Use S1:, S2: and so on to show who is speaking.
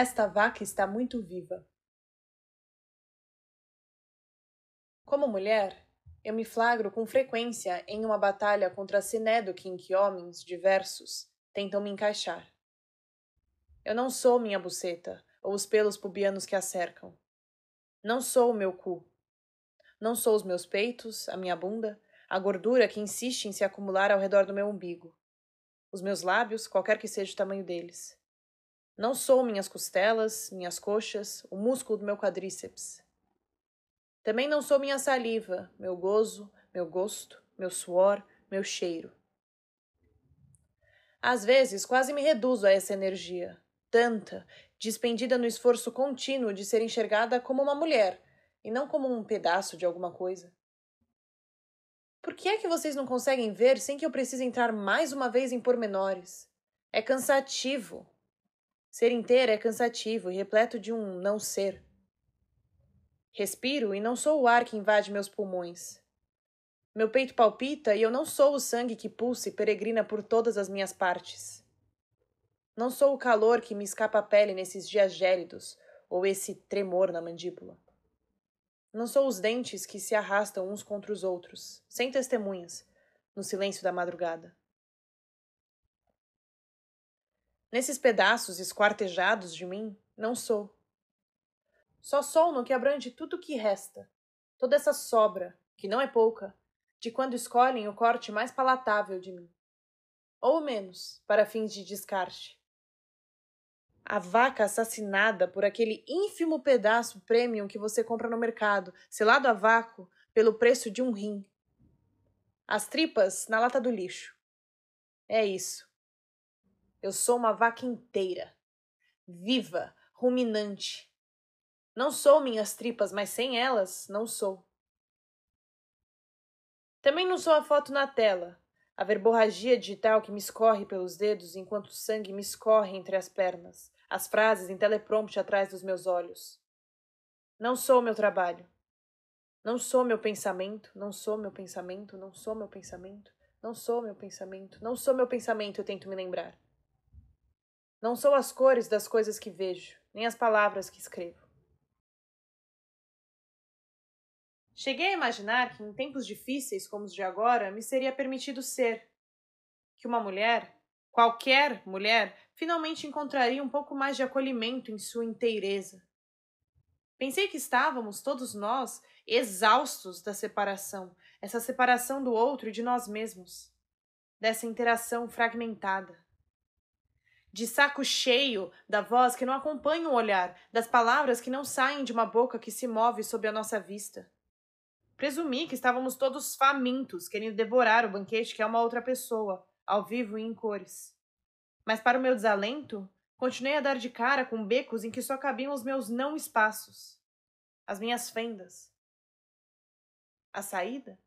S1: Esta vaca está muito viva. Como mulher, eu me flagro com frequência em uma batalha contra a sinédoque em que homens diversos tentam me encaixar. Eu não sou minha buceta ou os pelos pubianos que a cercam. Não sou o meu cu. Não sou os meus peitos, a minha bunda, a gordura que insiste em se acumular ao redor do meu umbigo. Os meus lábios, qualquer que seja o tamanho deles. Não sou minhas costelas, minhas coxas, o músculo do meu quadríceps. Também não sou minha saliva, meu gozo, meu gosto, meu suor, meu cheiro. Às vezes, quase me reduzo a essa energia, tanta, despendida no esforço contínuo de ser enxergada como uma mulher e não como um pedaço de alguma coisa. Por que é que vocês não conseguem ver sem que eu precise entrar mais uma vez em pormenores? É cansativo. Ser inteira é cansativo e repleto de um não ser. Respiro e não sou o ar que invade meus pulmões. Meu peito palpita e eu não sou o sangue que pulsa e peregrina por todas as minhas partes. Não sou o calor que me escapa a pele nesses dias gélidos ou esse tremor na mandíbula. Não sou os dentes que se arrastam uns contra os outros, sem testemunhas, no silêncio da madrugada. Nesses pedaços esquartejados de mim, não sou. Só sou no que abrange tudo o que resta, toda essa sobra, que não é pouca, de quando escolhem o corte mais palatável de mim. Ou menos, para fins de descarte. A vaca assassinada por aquele ínfimo pedaço premium que você compra no mercado, selado a vácuo, pelo preço de um rim. As tripas na lata do lixo. É isso. Eu sou uma vaca inteira, viva, ruminante. Não sou minhas tripas, mas sem elas, não sou. Também não sou a foto na tela, a verborragia digital que me escorre pelos dedos enquanto o sangue me escorre entre as pernas, as frases em teleprompter atrás dos meus olhos. Não sou meu trabalho. Não sou meu pensamento, não sou meu pensamento, não sou meu pensamento, não sou meu pensamento, não sou meu pensamento, eu tento me lembrar. Não sou as cores das coisas que vejo, nem as palavras que escrevo. Cheguei a imaginar que em tempos difíceis como os de agora me seria permitido ser. Que uma mulher, qualquer mulher, finalmente encontraria um pouco mais de acolhimento em sua inteireza. Pensei que estávamos, todos nós, exaustos da separação, essa separação do outro e de nós mesmos, dessa interação fragmentada de saco cheio da voz que não acompanha o olhar, das palavras que não saem de uma boca que se move sob a nossa vista. Presumi que estávamos todos famintos, querendo devorar o banquete que é uma outra pessoa, ao vivo e em cores. Mas, para o meu desalento, continuei a dar de cara com becos em que só cabiam os meus não espaços, as minhas fendas. A saída?